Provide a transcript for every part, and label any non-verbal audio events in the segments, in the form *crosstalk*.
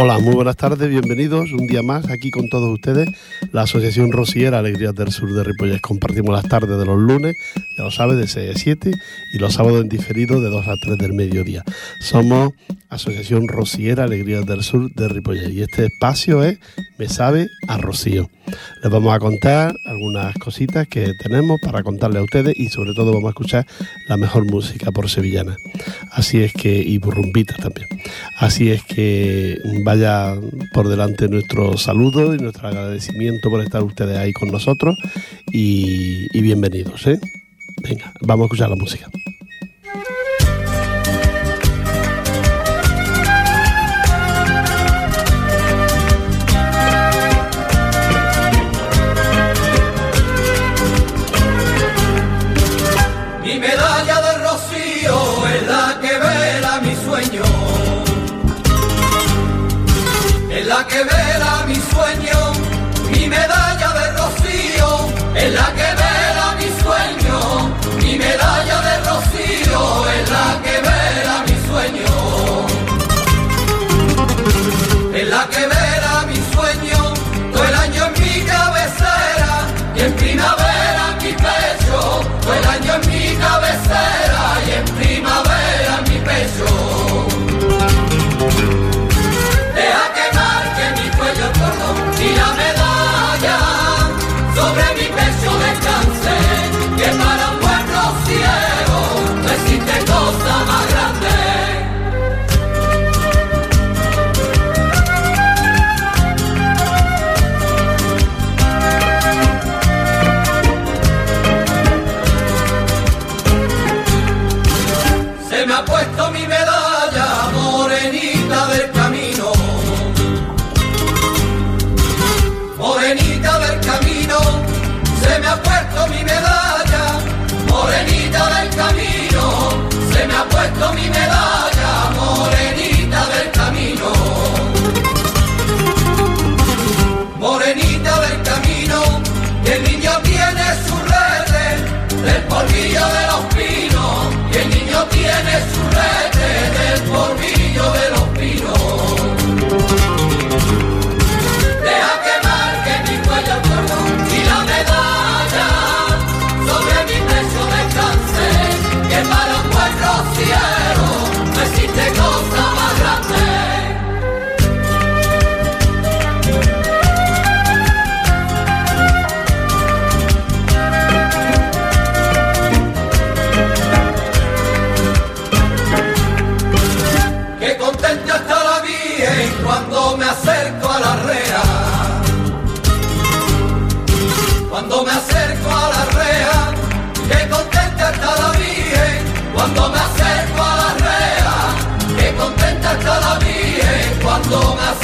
Hola, muy buenas tardes, bienvenidos un día más aquí con todos ustedes, la Asociación Rosiera Alegrías del Sur de Ripollet. Compartimos las tardes de los lunes, ya lo sabes, de 6 a 7 y los sábados en diferido de 2 a 3 del mediodía. Somos Asociación Rosiera Alegrías del Sur de Ripollet y este espacio es Me sabe a Rocío. Les vamos a contar algunas cositas que tenemos para contarle a ustedes y sobre todo vamos a escuchar la mejor música por sevillana. Así es que, y burrumpitas también. Así es que vaya por delante nuestro saludo y nuestro agradecimiento por estar ustedes ahí con nosotros y, bienvenidos. ¿eh? Venga, vamos a escuchar la música.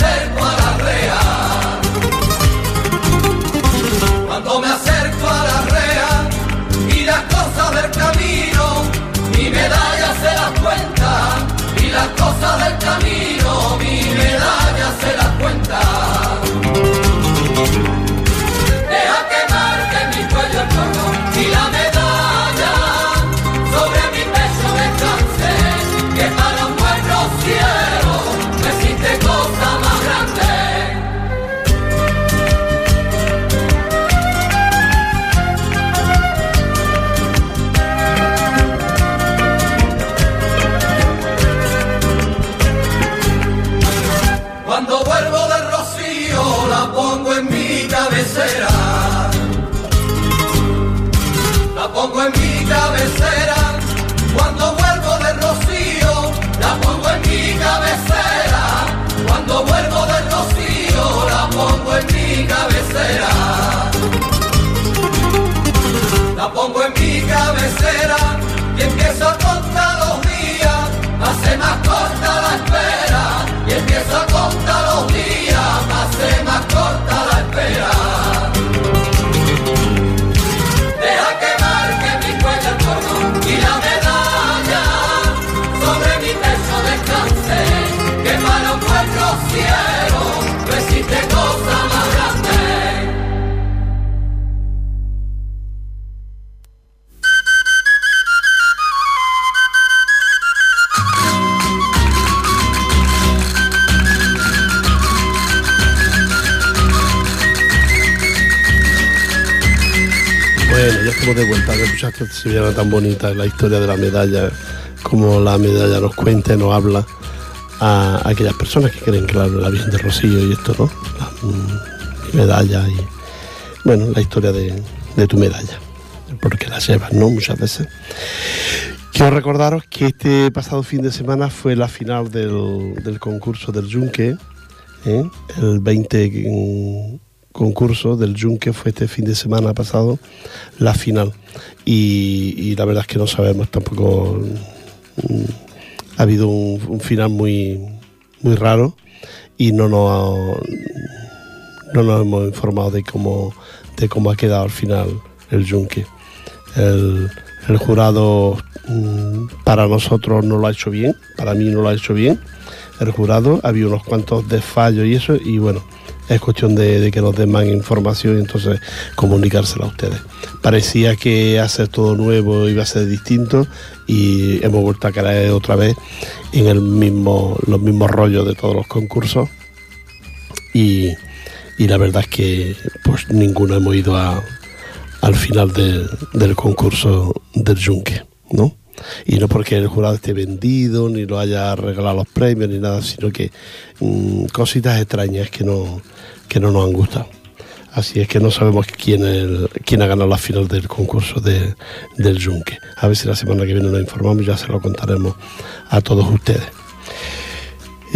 Cuando La pongo en mi cabecera y empiezo a contar los días. Hace más corta la espera y empiezo a contar los días. Hace más corta la espera. Viera tan bonita la historia de la medalla, como la medalla nos cuenta y nos habla a, aquellas personas que creen que la, Virgen de Rocío y esto, ¿no? La, mm, medalla y, bueno, la historia de, tu medalla, porque la llevas, ¿no? Muchas veces. Quiero recordaros que este pasado fin de semana fue la final del, del concurso del Yunque, ¿eh? el 20 concurso del Yunque fue este fin de semana pasado la final. Y, la verdad es que no sabemos tampoco mm, ha habido un, final muy muy raro y no nos no nos hemos informado de cómo de cómo ha quedado al final el Yunque el, el jurado mm, para nosotros no lo ha hecho bien para mí no lo ha hecho bien. El jurado había unos cuantos desfallos y eso y bueno es cuestión de, que nos den más información y entonces comunicársela a ustedes. Parecía que hacer todo nuevo iba a ser distinto y hemos vuelto a caer otra vez en el mismo, los mismos rollos de todos los concursos y, la verdad es que pues ninguno hemos ido al final del concurso del Yunque, ¿no? Y no porque el jurado esté vendido, ni lo haya regalado los premios, ni nada, sino que mm, cositas extrañas que no, que no nos han gustado. Así es que no sabemos quién, quién ha ganado la final del concurso de, del Yunque. A ver si la semana que viene nos informamos y ya se lo contaremos a todos ustedes.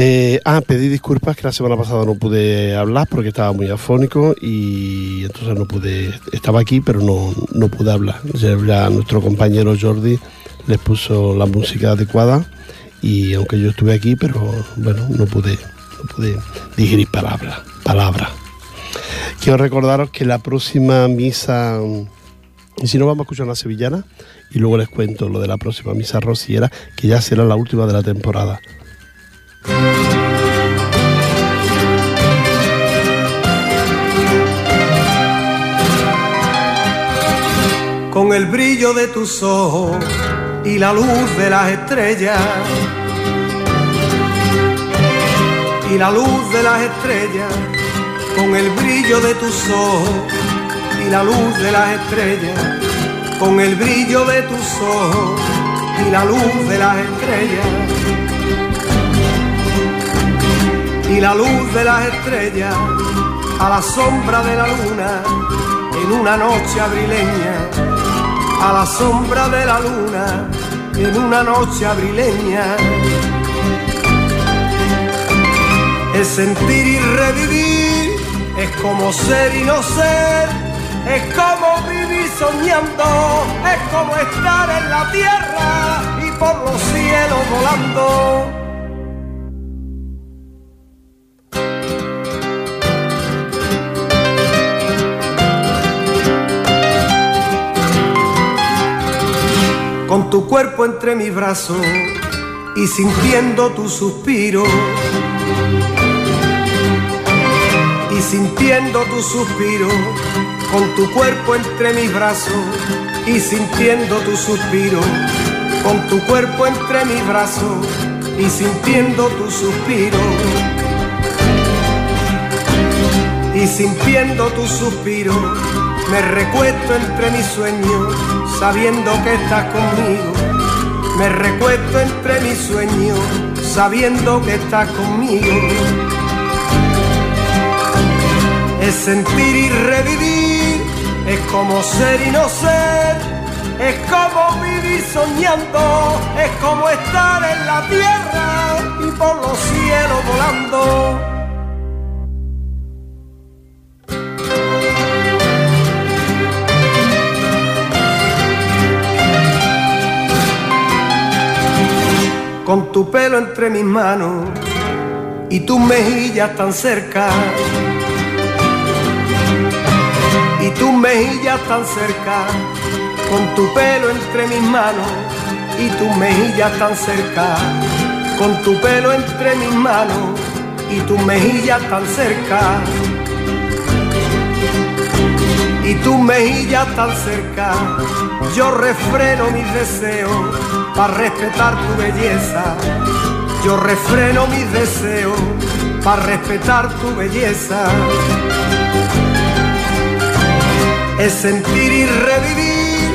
Eh, ah, pedí disculpas que la semana pasada no pude hablar porque estaba muy afónico y entonces no pude, estaba aquí pero no, no pude hablar. Ya nuestro compañero Jordi les puso la música adecuada y aunque yo estuve aquí, pero bueno, no pude, no pude digerir palabras. Palabra. Quiero recordaros que la próxima misa, y si no vamos a escuchar una sevillana, y luego les cuento lo de la próxima misa rociera, que ya será la última de la temporada. Con el brillo de tus ojos y la luz de las estrellas. Y la luz de las estrellas, con el brillo de tus ojos y la luz de las estrellas, con el brillo de tus ojos y la luz de las estrellas. Y la luz de las estrellas a la sombra de la luna en una noche abrileña a la sombra de la luna en una noche abrileña. Es sentir y revivir, es como ser y no ser, es como vivir soñando, es como estar en la tierra y por los cielos volando. Tu cuerpo entre mis brazos y sintiendo tu suspiro. Y sintiendo tu suspiro, con tu cuerpo entre mis brazos y sintiendo tu suspiro, con tu cuerpo entre mis brazos y sintiendo tu suspiro. Y sintiendo tu suspiro, me recuesto entre mis sueños, sabiendo que estás conmigo. Me recuesto entre mis sueños, sabiendo que estás conmigo. Es sentir y revivir, es como ser y no ser, es como vivir soñando, es como estar en la tierra y por los cielos volando. Con tu pelo entre mis manos y tus mejillas tan cerca. Y tus mejillas tan cerca, con tu pelo entre mis manos y tus mejillas tan cerca, con tu pelo entre mis manos y tus mejillas tan cerca. Y tus mejillas tan cerca, yo refreno mis deseos para respetar tu belleza. Yo refreno mis deseos para respetar tu belleza. Es sentir y revivir,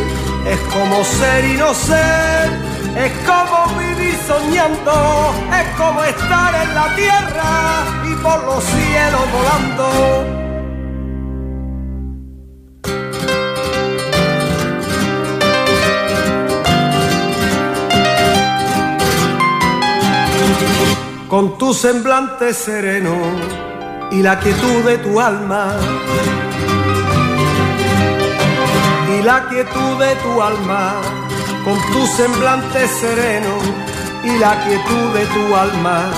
es como ser y no ser, es como vivir soñando, es como estar en la tierra y por los cielos volando. Con tu semblante sereno y la quietud de tu alma. Y la quietud de tu alma, con tu semblante sereno y la quietud de tu alma,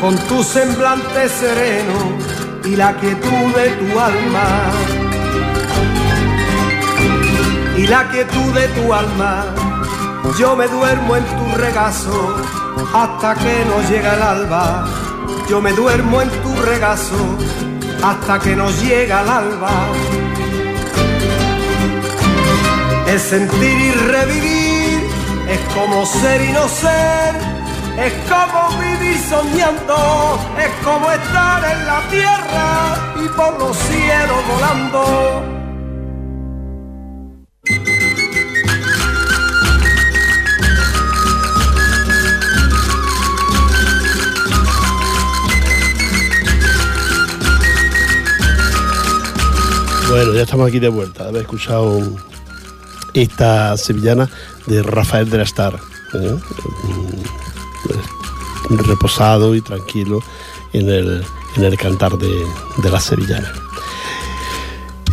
con tu semblante sereno y la quietud de tu alma. Y la quietud de tu alma, yo me duermo en tu regazo hasta que nos llega el alba. Yo me duermo en tu regazo hasta que nos llega el alba. El sentir y revivir es como ser y no ser, es como vivir soñando, es como estar en la tierra y por los cielos volando. Bueno, ya estamos aquí de vuelta. Haber escuchado esta sevillana de Rafael de la Star. ¿eh? Reposado y tranquilo en el, en el cantar de, de la sevillana.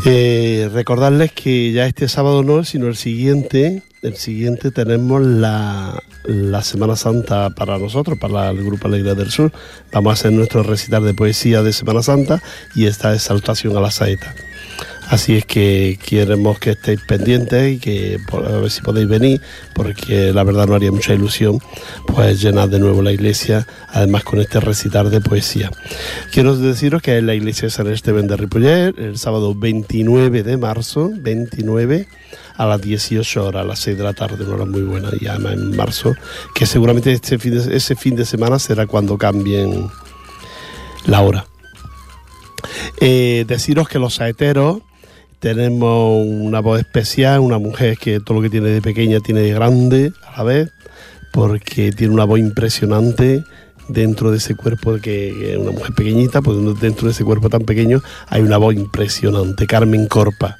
Eh, recordarles que ya este sábado no, sino el siguiente, el siguiente tenemos la, la Semana Santa para nosotros, para el Grupo Alegría del Sur. Vamos a hacer nuestro recital de poesía de Semana Santa y esta exaltación a la saeta. Así es que queremos que estéis pendientes y que a ver si podéis venir, porque la verdad no haría mucha ilusión pues llenar de nuevo la iglesia, además con este recitar de poesía. Quiero deciros que en la iglesia de San Esteban de Ripollet, el sábado 29 de marzo, 29 a las 18 horas, a las 6 de la tarde, una hora muy buena, y además en marzo, que seguramente este fin de, ese fin de semana será cuando cambien la hora. Eh, deciros que los saeteros tenemos una voz especial, una mujer que todo lo que tiene de pequeña tiene de grande a la vez, porque tiene una voz impresionante dentro de ese cuerpo que es una mujer pequeñita, pues dentro de ese cuerpo tan pequeño hay una voz impresionante, Carmen Corpa.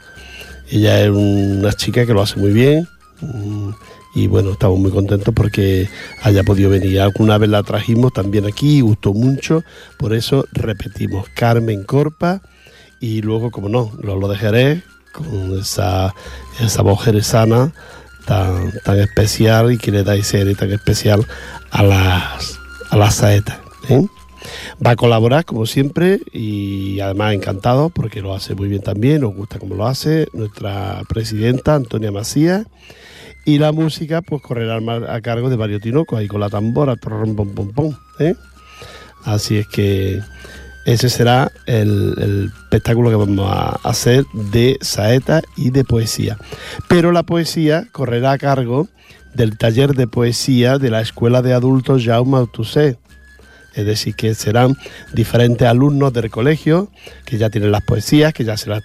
Ella es una chica que lo hace muy bien mm, y bueno, estamos muy contentos porque haya podido venir. Alguna vez la trajimos también aquí, gustó mucho, por eso repetimos, Carmen Corpa y luego, como no, lo, dejaré con esa, esa voz jerezana tan, tan especial y que le da ese aire tan especial a las, a las saetas. ¿eh? Va a colaborar como siempre y además encantado porque lo hace muy bien también, nos gusta como lo hace nuestra presidenta Antonia Macías y la música pues correrá a cargo de Mario Tinoco ahí con la tambora, pom, pom, pom, ¿eh? Así es que ese será el, espectáculo que vamos a hacer de saeta y de poesía. Pero la poesía correrá a cargo del taller de poesía de la Escuela de Adultos Jaume Autusé. Es decir, que serán diferentes alumnos del colegio que ya tienen las poesías, que ya se las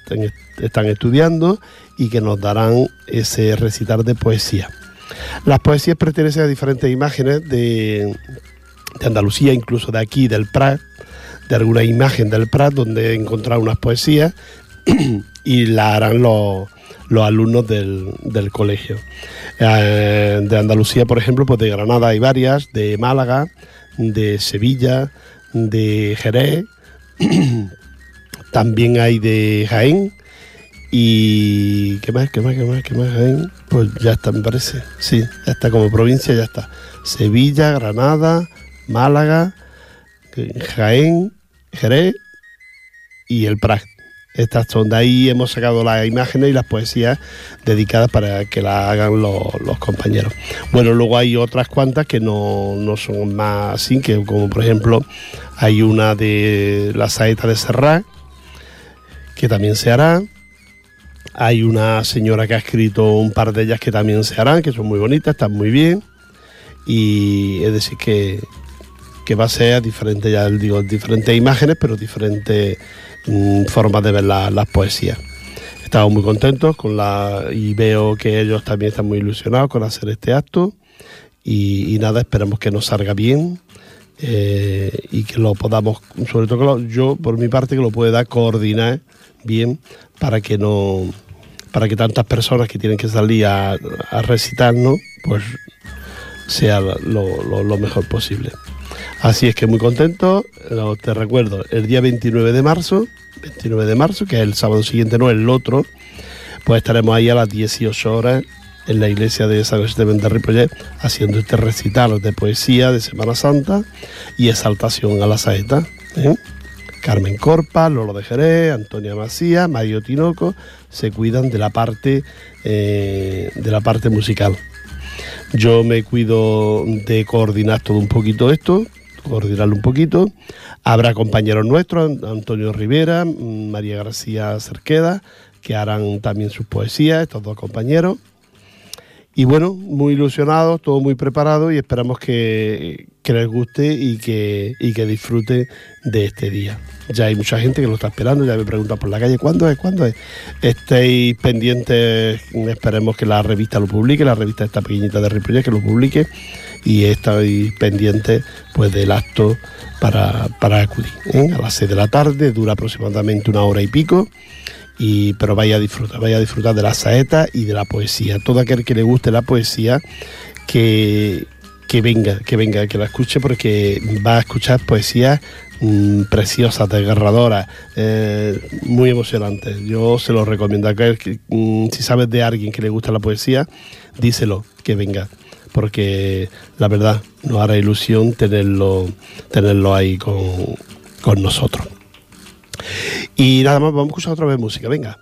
están estudiando y que nos darán ese recitar de poesía. Las poesías pertenecen a diferentes imágenes de, de Andalucía, incluso de aquí, del Prat, de alguna imagen del Prat donde encontrar unas poesías *clears throat* y la harán los, alumnos del, colegio. Eh, de Andalucía, por ejemplo, pues de Granada hay varias, de Málaga, de Sevilla, de Jerez, *clears throat* también hay de Jaén. Y ¿qué más? ¿Qué más? ¿Qué más? ¿Qué más? Jaén. Pues ya está, me parece. Sí, ya está como provincia, ya está. Sevilla, Granada, Málaga, Jaén, Jerez y el Prat. Estas son de ahí hemos sacado las imágenes y las poesías dedicadas para que las hagan los, compañeros. Bueno, luego hay otras cuantas que no, son más así, que como por ejemplo hay una de la saeta de Serrat, que también se hará. Hay una señora que ha escrito un par de ellas que también se harán, que son muy bonitas, están muy bien. Y es decir que, que va a ser diferente, ya digo, diferentes imágenes, pero diferentes mm, formas de ver las poesías. estamos muy contentos con la y veo que ellos también están muy ilusionados con hacer este acto y, nada, esperamos que nos salga bien eh, y que lo podamos, sobre todo yo por mi parte que lo pueda coordinar bien para que no para que tantas personas que tienen que salir a, a recitarnos pues sea lo, mejor posible. Así es que muy contento, te recuerdo, el día 29 de marzo, 29 de marzo, que es el sábado siguiente, no el otro, pues estaremos ahí a las 18 horas en la iglesia de San José de Ripollet haciendo este recital de poesía de Semana Santa y exaltación a la saeta. ¿eh? Carmen Corpa, Lolo de Jerez, Antonia Macía, Mario Tinoco se cuidan de la parte eh, de la parte musical. Yo me cuido de coordinar todo un poquito esto, coordinarlo un poquito. Habrá compañeros nuestros, Antonio Rivera, María García Cerqueda, que harán también sus poesías, estos dos compañeros. Y bueno, muy ilusionados, todo muy preparado y esperamos que, les guste y que, y que disfrute de este día. Ya hay mucha gente que lo está esperando, ya me preguntan por la calle, ¿cuándo es? ¿Cuándo es? Estéis pendientes, esperemos que la revista lo publique, la revista esta pequeñita de Ripollet que lo publique y estáis pendientes pues del acto para, acudir. ¿eh? A las 6 de la tarde, dura aproximadamente una hora y pico y, pero vaya a disfrutar, vaya a disfrutar de la saeta y de la poesía. Todo aquel que le guste la poesía, que, que venga, que venga, que la escuche porque va a escuchar poesía mm, preciosas, desgarradoras, eh, muy emocionantes. Yo se lo recomiendo a que, mm, si sabes de alguien que le gusta la poesía, díselo, que venga, porque la verdad nos hará ilusión tenerlo, tenerlo ahí con, con nosotros. Y nada más, vamos a escuchar otra vez música, venga.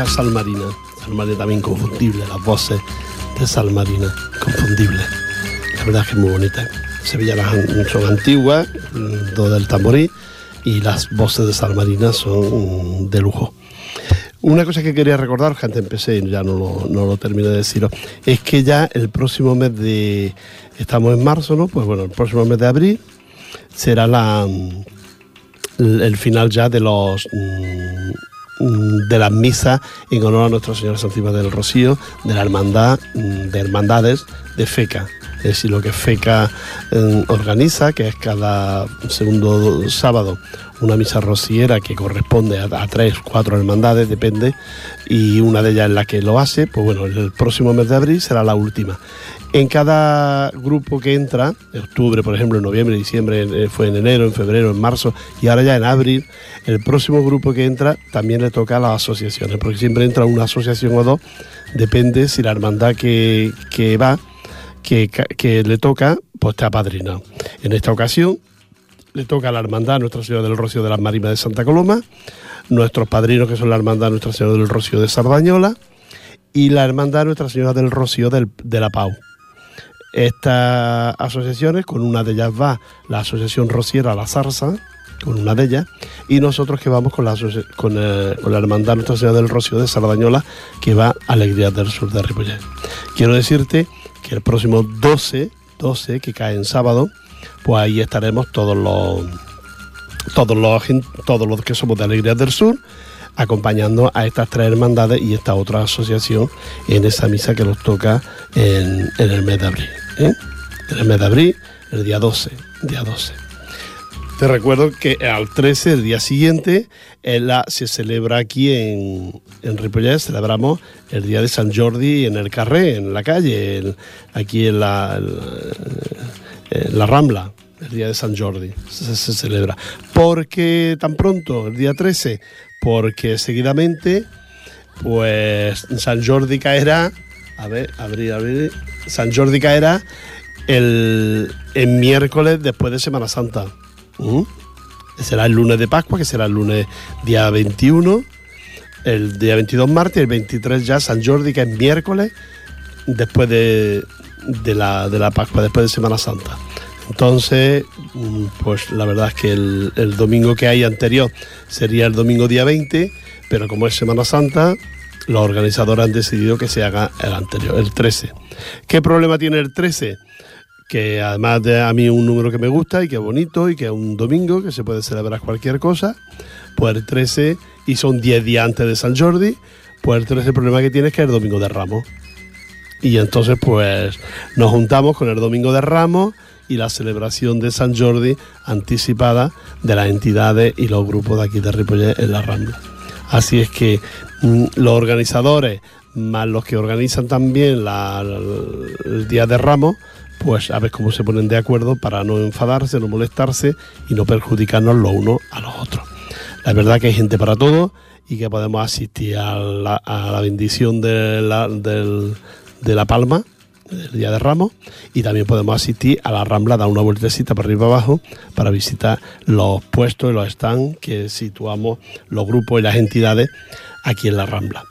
Escuchar Sal Marina. Sal Marina también confundible, las voces de Sal Marina, confundible. La verdad es que es muy bonita. Sevillanas son antiguas, do del tamborí, y las voces de Sal Marina son mm, de lujo. Una cosa que quería recordar, que empecé y ya no lo, no terminé de deciros, es que ya el próximo mes de. Estamos en marzo, ¿no? Pues bueno, el próximo mes de abril será la, el final ya de los mm, de las misas en honor a Nuestra Señora Santísima del Rocío, de la hermandad mm, de hermandades de FECA. Es lo que FECA eh, organiza, que es cada segundo sábado una misa rociera que corresponde a, a, tres, cuatro hermandades, depende, y una de ellas es la que lo hace, pues bueno, el próximo mes de abril será la última. En cada grupo que entra, en octubre, por ejemplo, en noviembre, diciembre, eh, fue en enero, en febrero, en marzo, y ahora ya en abril, el próximo grupo que entra también le toca a las asociaciones, porque siempre entra una asociación o dos, depende si la hermandad que, que va, que, le toca, pues está apadrinado. En esta ocasión le toca a la hermandad Nuestra Señora del Rocío de las Marimas de Santa Coloma, nuestros padrinos que son la hermandad Nuestra Señora del Rocío de Sardañola y la hermandad Nuestra Señora del Rocío del, de la Pau. Estas asociaciones, con una de ellas va la Asociación Rociera La Zarza, con una de ellas, y nosotros que vamos con la, con, eh, con la Hermandad Nuestra Señora del Rocío de Sardañola, que va a Alegría del Sur de Ripollet. Quiero decirte el próximo 12, 12, que cae en sábado, pues ahí estaremos todos los todos los todos los que somos de Alegría del Sur acompañando a estas tres hermandades y esta otra asociación en esa misa que nos toca en, en el mes de abril. ¿eh? En el mes de abril, el día 12, día 12. Te recuerdo que al 13, el día siguiente, la, se celebra aquí en, en celebramos el día de San Jordi en el Carré, en la calle, aquí en en la Rambla, el día de San Jordi, se, celebra. ¿Por qué tan pronto, el día 13? Porque seguidamente, pues San Jordi caerá, a ver, abrir, abrir, San Jordi caerá el miércoles después de Semana Santa. ¿Mm? Será el lunes de Pascua, que será el lunes día 21, el día 22 martes, el 23 ya San Jordi, que es miércoles, después de, de, la, de la Pascua, después de Semana Santa. Entonces, pues la verdad es que el, domingo que hay anterior sería el domingo día 20, pero como es Semana Santa, los organizadores han decidido que se haga el anterior, el 13. ¿Qué problema tiene el 13? Que además de a mí un número que me gusta y que es bonito y que es un domingo, que se puede celebrar cualquier cosa, pues el 13, y son 10 días antes de San Jordi, pues el 13 el problema que tiene es que es el domingo de Ramos. Y entonces pues nos juntamos con el domingo de Ramos y la celebración de San Jordi anticipada de las entidades y los grupos de aquí de Ripollet en la Rambla. Así es que mmm, los organizadores, más los que organizan también la, el Día de Ramos, pues a ver cómo se ponen de acuerdo para no enfadarse, no molestarse y no perjudicarnos los unos a los otros. La verdad que hay gente para todo y que podemos asistir a la, la bendición de la, palma el Día de Ramos y también podemos asistir a la Rambla, dar una vueltecita para arriba abajo para visitar los puestos y los stands que situamos los grupos y las entidades aquí en la Rambla.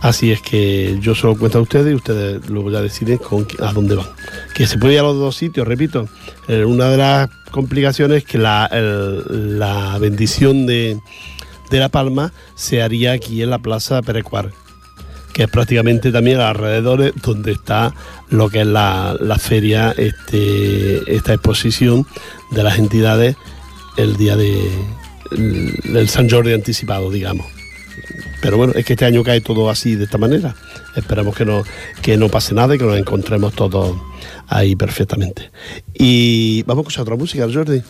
Así es que yo se lo cuento a ustedes y ustedes luego ya deciden a dónde van. Que se puede ir a los dos sitios, repito. Eh, una de las complicaciones es que la, la bendición de, de La Palma se haría aquí en la Plaza Perecuar, que es prácticamente también alrededor donde está lo que es la, la feria, este, esta exposición de las entidades el día de el San Jordi anticipado, digamos. Pero bueno, es que este año cae todo así, de esta manera. Esperamos que no, que no pase nada y que nos encontremos todos ahí perfectamente. Y vamos a escuchar otra música, Jordi.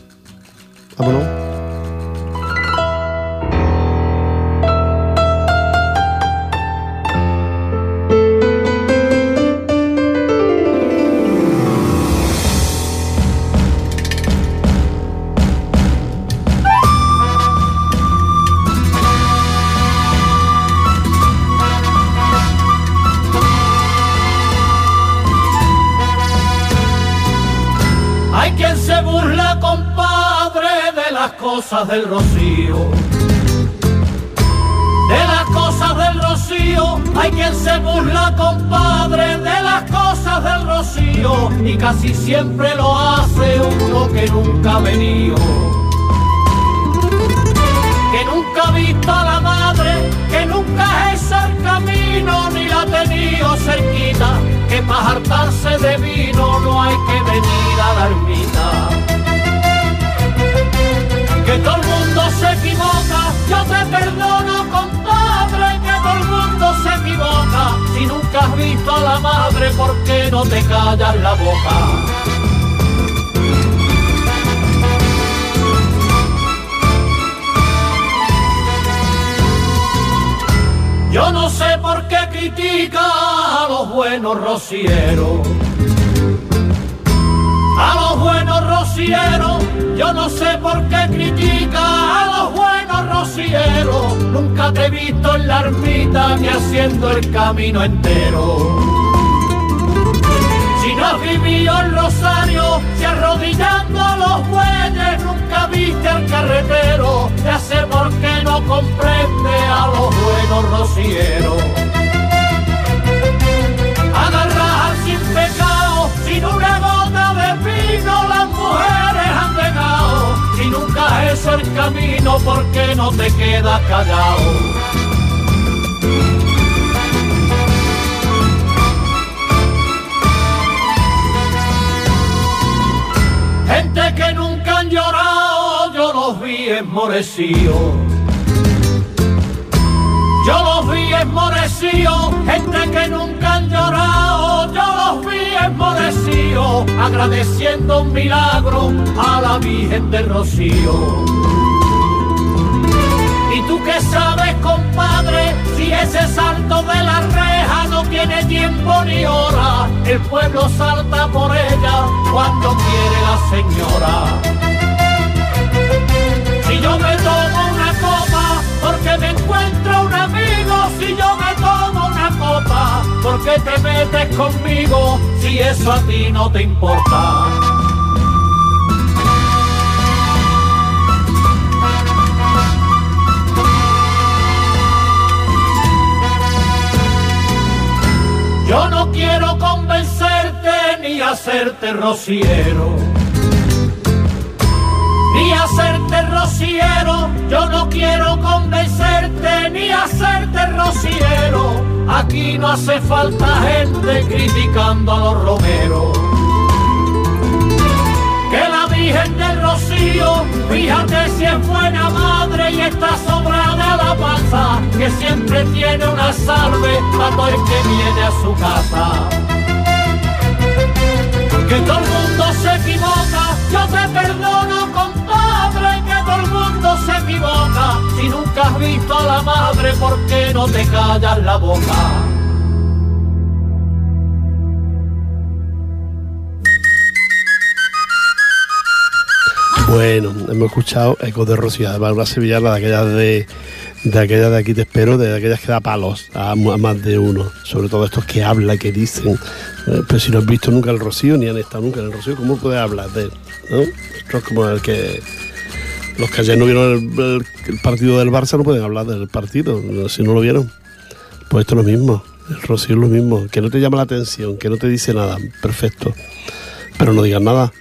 Vámonos. Del rocío. De las cosas del rocío, hay quien se burla, compadre, de las cosas del rocío, y casi siempre lo hace uno que nunca ha venido. Que nunca ha visto a la madre, que nunca hecho el camino, ni la ha tenido cerquita, que para hartarse de vino no hay que venir a la ermita que todo el mundo se equivoca, yo te perdono compadre, que todo el mundo se equivoca, si nunca has visto a la madre, ¿por qué no te callas la boca? Yo no sé por qué critica a los buenos rocieros. A los buenos yo no sé por qué critica a los buenos rocieros. Nunca te he visto en la ermita ni haciendo el camino entero. Si no has vivido en Rosario, si arrodillando los bueyes nunca viste al carretero, ya sé por qué no comprende a los buenos rocieros. Agarrar sin pecado, sin una gota de vino, las mujeres han dejado. Si nunca es el camino, ¿por qué no te quedas callado? Gente que nunca han llorado, yo los vi enmorecidos. Gente que nunca han llorado, yo los vi enmorecidos, agradeciendo un milagro a la Virgen del Rocío. ¿Y tú qué sabes, compadre, si ese salto de la reja no tiene tiempo ni hora? El pueblo salta por ella cuando quiere la señora. Si yo me tomo una copa porque te metes conmigo, si eso a ti no te importa. Yo no quiero convencerte ni hacerte rociero ni hacerte rociero, yo no quiero convencerte ni hacerte rociero. Aquí no hace falta gente criticando a los romeros. Que la Virgen del Rocío, fíjate si es buena madre y está sobrada la panza, que siempre tiene una salve para todo el que viene a su casa que todo has visto a la madre, ¿por qué no te callas la boca? Bueno, hemos escuchado Eco de Rocío, además una sevillana de aquellas de, de aquellas de aquí te espero, de aquellas que da palos a, más de uno, sobre todo estos que hablan, que dicen, eh, pero si no has visto nunca el Rocío, ni han estado nunca en el Rocío, ¿cómo puedes hablar de él? ¿no? Es como el que los que ayer no vieron el, partido del Barça no pueden hablar del partido, si no lo vieron. Pues esto es lo mismo, el Rocío es lo mismo, que no te llama la atención, que no te dice nada, perfecto, pero no digas nada.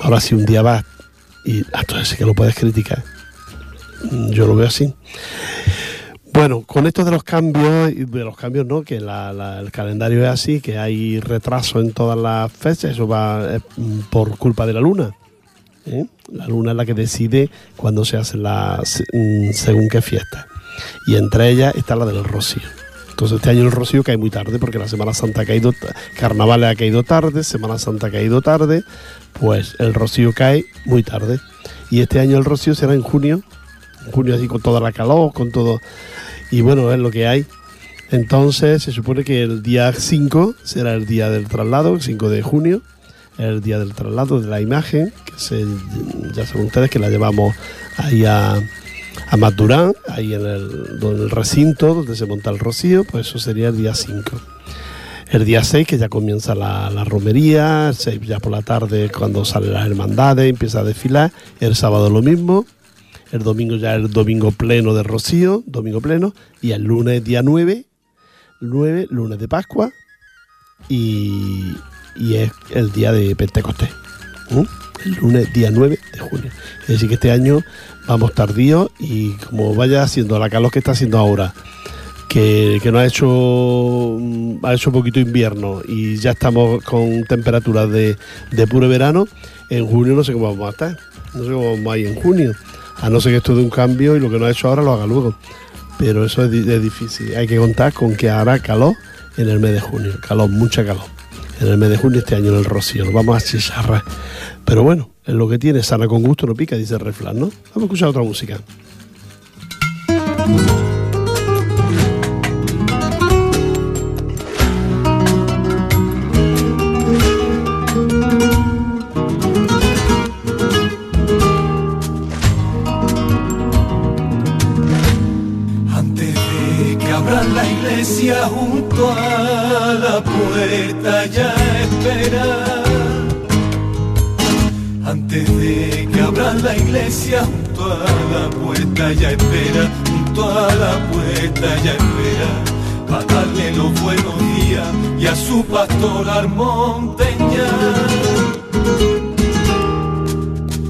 Ahora si un día vas y hasta ese que lo puedes criticar. Yo lo veo así. Bueno, con esto de los cambios, de los cambios no, que la- el calendario es así, que hay retraso en todas las fechas, eso va eh, por culpa de la luna. ¿Eh? La luna es la que decide cuándo se hace la mm, según qué fiesta. Y entre ellas está la del Rocío. Entonces este año el Rocío cae muy tarde porque la Semana Santa ha caído, Carnaval ha caído tarde, Semana Santa ha caído tarde, pues el Rocío cae muy tarde. Y este año el Rocío será en junio, junio así con toda la calor, con todo. Y bueno, es lo que hay. Entonces se supone que el día 5 será el día del traslado, el 5 de junio, el día del traslado de la imagen, que se, ya saben ustedes que la llevamos ahí a, a ahí en el, recinto donde se monta el rocío, pues eso sería el día 5. El día 6 que ya comienza la, romería, el 6 ya por la tarde cuando salen las hermandades, empieza a desfilar, el sábado lo mismo, El domingo ya el domingo pleno de Rocío, domingo pleno, y el lunes día 9, 9 lunes de Pascua, y, y es el día de Pentecostés. El lunes día 9 de junio. Es decir, que este año vamos tardíos y como vaya haciendo la calor que está haciendo ahora, que, que no ha hecho mm, ha hecho poquito invierno y ya estamos con temperaturas de, de puro verano, en junio no sé cómo vamos a estar. No sé cómo vamos a ir en junio. A no ser que esto de un cambio y lo que no ha hecho ahora lo haga luego. Pero eso es, es difícil. Hay que contar con que hará calor en el mes de junio. Calor, mucha calor. En el mes de junio este año en el Rocío. Nos vamos a chicharrar. Pero bueno, es lo que tiene. Sana con gusto no pica, dice el refrán, ¿no? Vamos a escuchar otra música. Ya espera. Junto a la puerta ya espera. Para darle los buenos días y a su pastor armonteña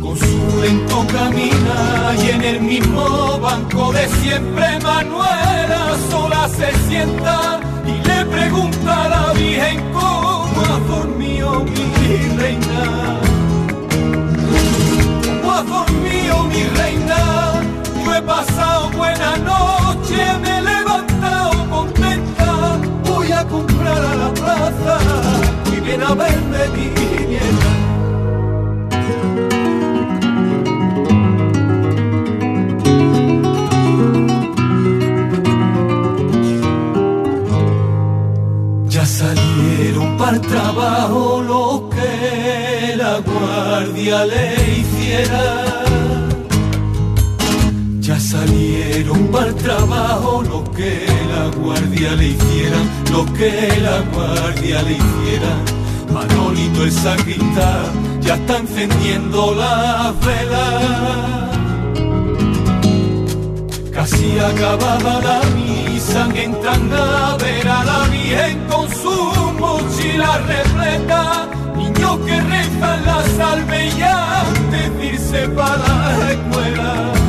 con su lento camina y en el mismo banco de siempre Manuela sola se sienta y le pregunta a la Virgen cómo ha dormido mi reina cómo ha dormido mi reina he pasado buena noche me he levantado contenta voy a comprar a la plaza y viene a verme mi nieta salieron para el trabajo lo que la guardia le hiciera. Ya salieron para el trabajo lo que la guardia le hiciera, lo que la guardia le hiciera. Manolito el sacristán ya está encendiendo las velas. Casi acabada la misa, entran a ver a la Virgen con su mochila repleta. Niños que rezan la salve y antes de irse para la escuela.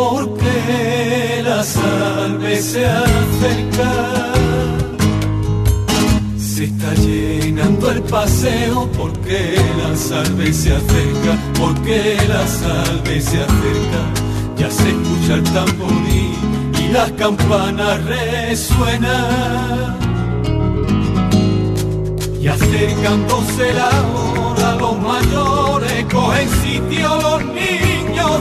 Porque la salve se acerca. Se está llenando el paseo porque la salve se acerca, porque la salve se acerca. Ya se escucha el tamborí y las campanas resuenan. Y acercándose la hora, los mayores cogen sitio, los niños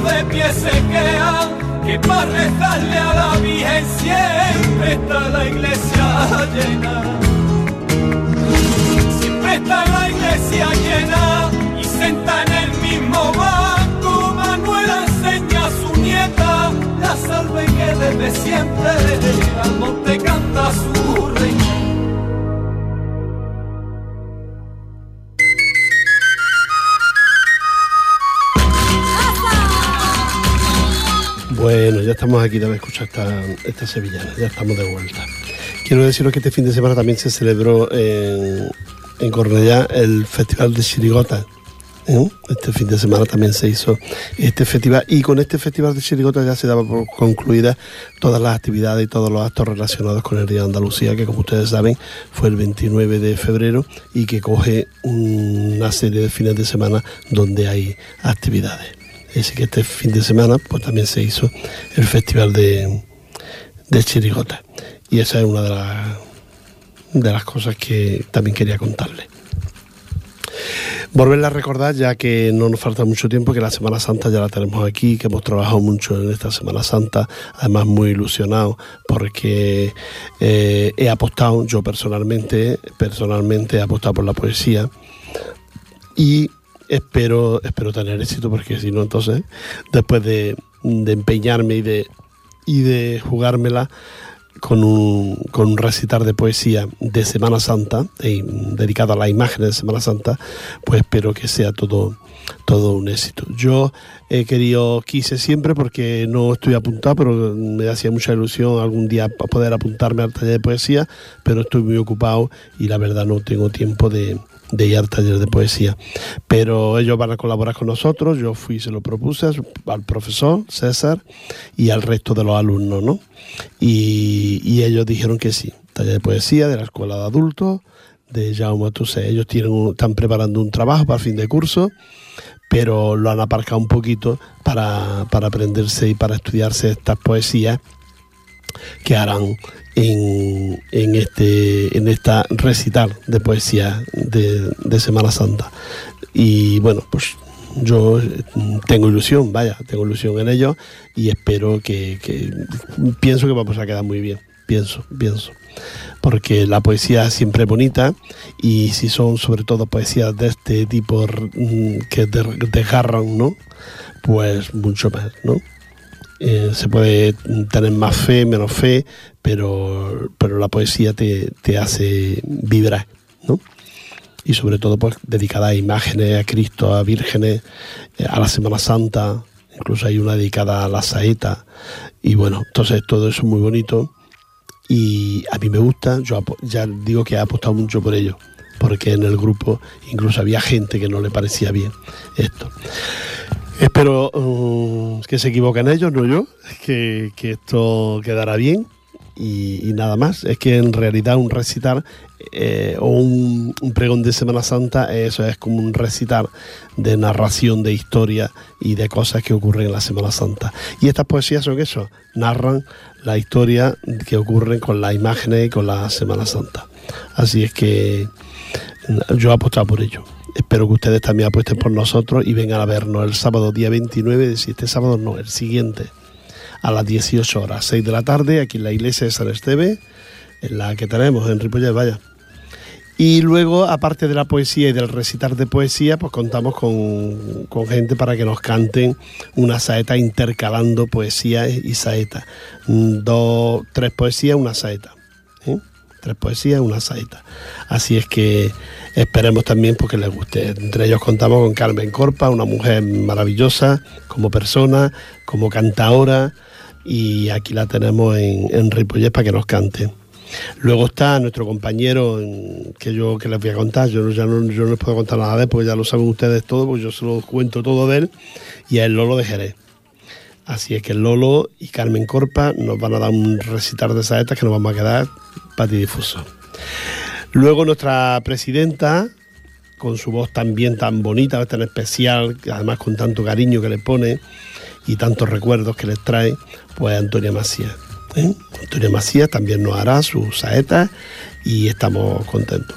de pie se quedan. Que para rezarle a la Virgen siempre está la iglesia llena. Siempre está la iglesia llena y senta en el mismo banco Manuela enseña a su nieta la salve que desde siempre al monte canta su reina. Bueno, ya estamos aquí de escuchar esta, esta sevillana, ya estamos de vuelta. Quiero deciros que este fin de semana también se celebró en, en Cornellá el Festival de Chirigota. ¿eh? Este fin de semana también se hizo este festival y con este festival de Chirigota ya se daba por concluidas todas las actividades y todos los actos relacionados con el Día de Andalucía, que como ustedes saben fue el 29 de febrero y que coge una serie de fines de semana donde hay actividades. Así que este fin de semana pues también se hizo el festival de, de Chirigota. Y esa es una de las, cosas que también quería contarles. Volverla a recordar, ya que no nos falta mucho tiempo, que la Semana Santa ya la tenemos aquí, que hemos trabajado mucho en esta Semana Santa, además muy ilusionado, porque eh, he apostado, yo personalmente, personalmente he apostado por la poesía y espero, espero tener éxito, porque si no, entonces, después de, de empeñarme y de, y de jugármela, con un, con un recitar de poesía de Semana Santa, eh, dedicado a las imágenes de Semana Santa, pues espero que sea todo, todo un éxito. Yo he querido, quise siempre, porque no estoy apuntado, pero me hacía mucha ilusión algún día poder apuntarme al taller de poesía, pero estoy muy ocupado y la verdad no tengo tiempo de, de ir al taller de poesía. Pero ellos van a colaborar con nosotros, yo fui y se lo propuse al profesor César y al resto de los alumnos, ¿no? Y, ellos dijeron que sí, taller de poesía de la escuela de adultos de Jaume Tussé. Ellos tienen están preparando un trabajo para fin de curso, pero lo han aparcado un poquito para, para aprenderse y para estudiarse estas poesías que harán en, en este en esta recital de poesía de, Semana Santa. Y bueno, pues yo eh, tengo ilusión, vaya, tengo ilusión en ello y espero que, pienso que vamos a quedar muy bien, pienso, pienso. Porque la poesía siempre es bonita y si son sobre todo poesías de este tipo mm, que de- desgarran, ¿no? Pues mucho más, ¿no? Eh, se puede tener más fe, menos fe, pero, pero la poesía te, te hace vibrar, ¿no? Y sobre todo pues dedicada a imágenes, a Cristo, a vírgenes, eh, a la Semana Santa, incluso hay una dedicada a la saeta, y bueno, entonces todo eso es muy bonito y a mí me gusta, yo ya digo que he apostado mucho por ello, porque en el grupo incluso había gente que no le parecía bien esto. Espero mm, que se equivoquen ellos, no yo, que, que esto quedará bien y, nada más. Es que en realidad un recitar eh, o un, un pregón de Semana Santa, eso es como un recitar de narración de historia y de cosas que ocurren en la Semana Santa. Y estas poesías son eso, narran la historia que ocurren con las imágenes y con la Semana Santa. Así es que yo he apostado por ello. Espero que ustedes también apuesten por nosotros y vengan a vernos el sábado día 29, si este sábado no, el siguiente, a las 18 horas, 6 de la tarde, aquí en la iglesia de San Esteve, en la que tenemos en Ripollet, vaya. Y luego, aparte de la poesía y del recitar de poesía, pues contamos con, con gente para que nos canten una saeta intercalando poesía y saeta. Mm, Dos, tres poesías, una saeta. Tres poesías, una saeta. Así es que esperemos también porque les guste. Entre ellos contamos con Carmen Corpa, una mujer maravillosa como persona, como cantaora, y aquí la tenemos en, en Ripollet para que nos cante. Luego está nuestro compañero que yo que les voy a contar, yo, ya no, yo no les puedo contar nada de él porque ya lo saben ustedes todo, porque yo se lo cuento todo de él, y a el Lolo de Jerez. Así es que Lolo y Carmen Corpa nos van a dar un recitar de saetas que nos vamos a quedar patidifusos. Luego nuestra presidenta, con su voz también tan bonita, tan especial, además con tanto cariño que le pone y tantos recuerdos que les trae, pues Antonia Macías. ¿eh? Antonia Macías también nos hará sus saetas y estamos contentos.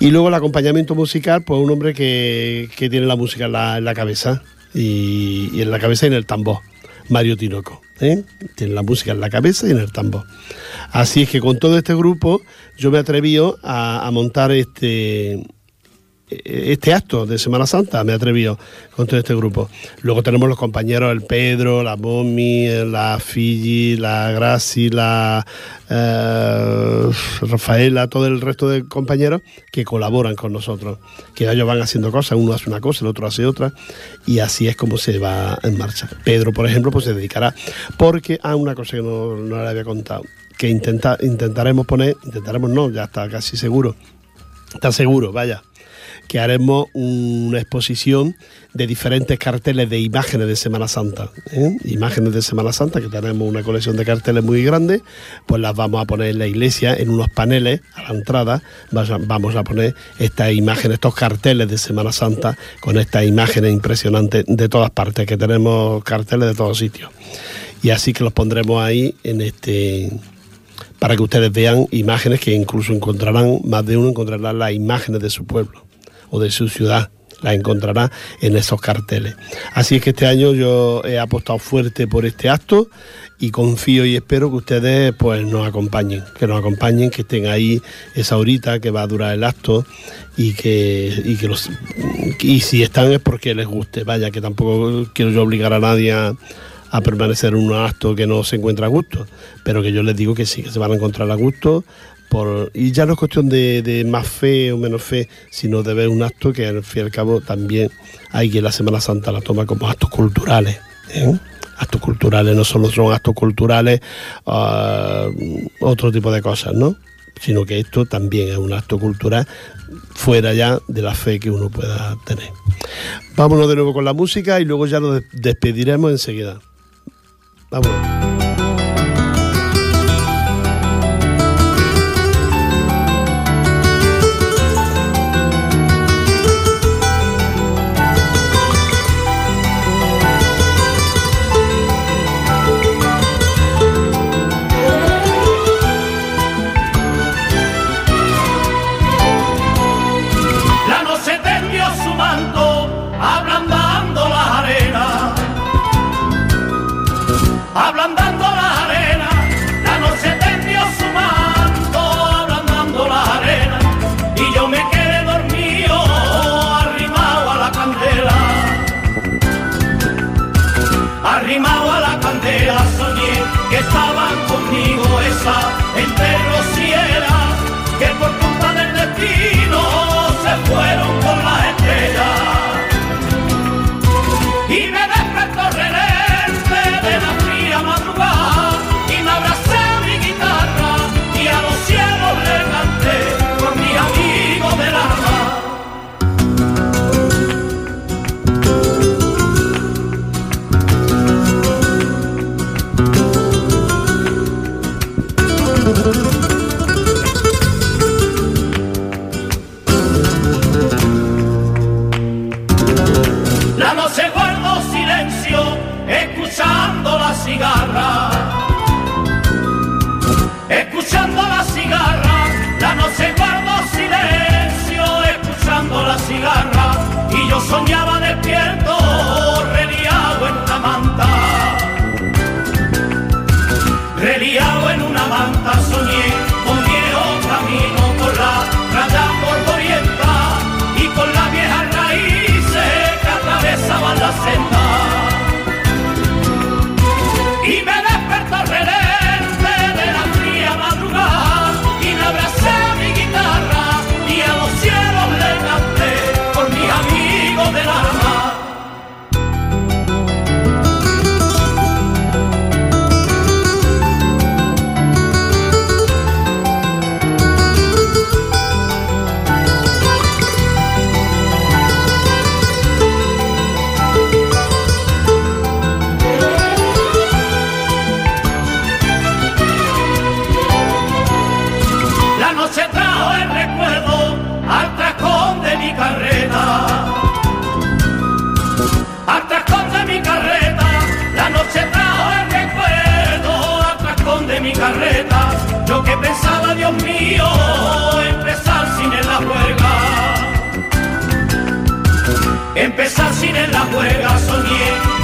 Y luego el acompañamiento musical, pues un hombre que, que tiene la música en la, en la cabeza y, y en la cabeza y en el tambor, Mario Tinoco. ¿eh? Tiene la música en la cabeza y en el tambor. Así es que con todo este grupo yo me he atrevido a, a montar este, este acto de Semana Santa, me he atrevido con todo este grupo. Luego tenemos los compañeros, el Pedro, la Momi, la Fiji, la Graci, la eh, Rafaela, todo el resto de compañeros que colaboran con nosotros, que ellos van haciendo cosas, uno hace una cosa, el otro hace otra, y así es como se va en marcha. Pedro, por ejemplo, pues se dedicará, porque a una cosa que no, no le había contado, que intenta, intentaremos poner, intentaremos no, ya está casi seguro, está seguro, vaya, que haremos una exposición de diferentes carteles de imágenes de Semana Santa. ¿eh? Imágenes de Semana Santa, que tenemos una colección de carteles muy grande, pues las vamos a poner en la iglesia, en unos paneles a la entrada. Vamos a poner estas imágenes, estos carteles de Semana Santa, con estas imágenes impresionantes de todas partes, que tenemos carteles de todos sitios. Y así que los pondremos ahí en este para que ustedes vean imágenes que incluso encontrarán, más de uno encontrará las imágenes de su pueblo o de su ciudad la encontrará en esos carteles. Así es que este año yo he apostado fuerte por este acto y confío y espero que ustedes pues nos acompañen, que nos acompañen, que estén ahí esa horita que va a durar el acto y que, y que los y si están es porque les guste, vaya, que tampoco quiero yo obligar a nadie a, a permanecer en un acto que no se encuentra a gusto, pero que yo les digo que sí, que se van a encontrar a gusto, y ya no es cuestión de, más fe o menos fe, sino de ver un acto que al fin y al cabo también hay que la Semana Santa la toma como actos culturales. ¿eh? Actos culturales no solo son actos culturales, ah, otro tipo de cosas, ¿no? Sino que esto también es un acto cultural fuera ya de la fe que uno pueda tener. Vámonos de nuevo con la música y luego ya nos despediremos enseguida. Vámonos.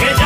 Y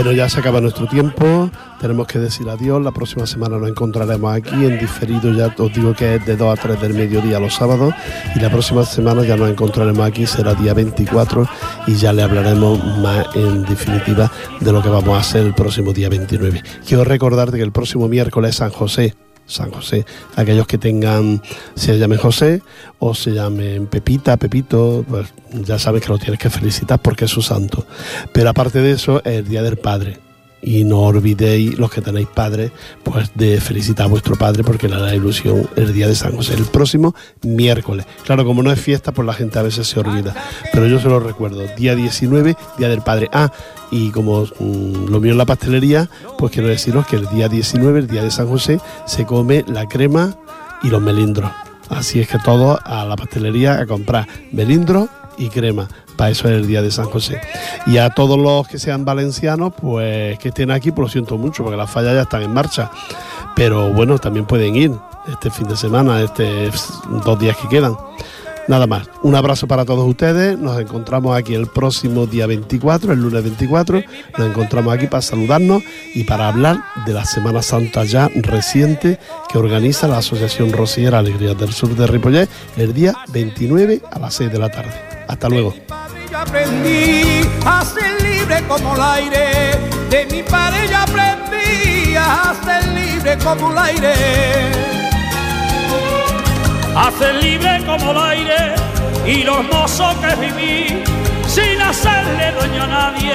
Bueno, ya se acaba nuestro tiempo, tenemos que decir adiós, la próxima semana nos encontraremos aquí en diferido, ya os digo que es de 2 a 3 del mediodía los sábados. Y la próxima semana ya nos encontraremos aquí, será día 24 y ya le hablaremos más en definitiva de lo que vamos a hacer el próximo día 29. Quiero recordarte que el próximo miércoles es San José, San José. Aquellos que tengan, se llamen José o se llamen Pepita, Pepito, pues ya sabes que lo tienes que felicitar porque es su santo. Pero aparte de eso, es el Día del Padre y no olvidéis los que tenéis padres pues de felicitar a vuestro padre porque le da ilusión el día de San José el próximo miércoles. Claro como no es fiesta pues la gente a veces se olvida. Pero yo se lo recuerdo día 19 día del padre ah y como mm, lo mío en la pastelería pues quiero deciros que el día 19 el día de San José se come la crema y los melindros. Así es que todos a la pastelería a comprar melindros y crema para eso es el día de San José. Y a todos los que sean valencianos, pues que estén aquí, pues lo siento mucho, porque las fallas ya están en marcha. Pero bueno, también pueden ir este fin de semana, estos dos días que quedan. Nada más, un abrazo para todos ustedes, nos encontramos aquí el próximo día 24, el lunes 24, nos encontramos aquí para saludarnos y para hablar de la Semana Santa ya reciente que organiza la Asociación Rociera Alegría del Sur de Ripollet el día 29 a las 6 de la tarde. Hasta luego aprendí a ser libre como el aire. De mi padre yo aprendí a ser libre como el aire. A ser libre como el aire y los mozos que viví sin hacerle daño a nadie.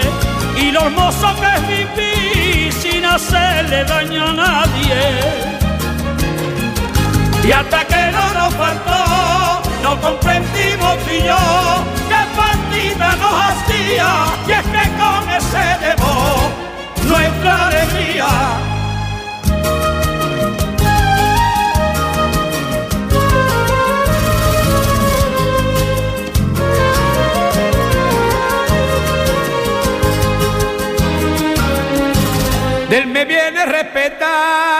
Y los mozos que viví sin hacerle daño a nadie. Y hasta que no nos faltó, no comprendimos y yo nos hacía y es que con ese debo nuestra alegría. Del me viene respetar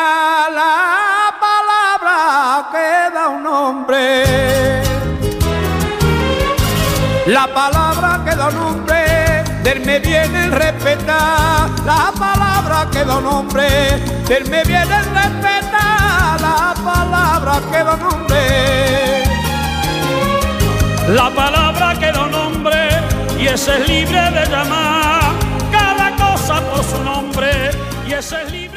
me viene el respetar, la palabra que da nombre, del me viene el respetar, la palabra que da nombre. La palabra que da nombre y ese es libre de llamar cada cosa por su nombre y ese es libre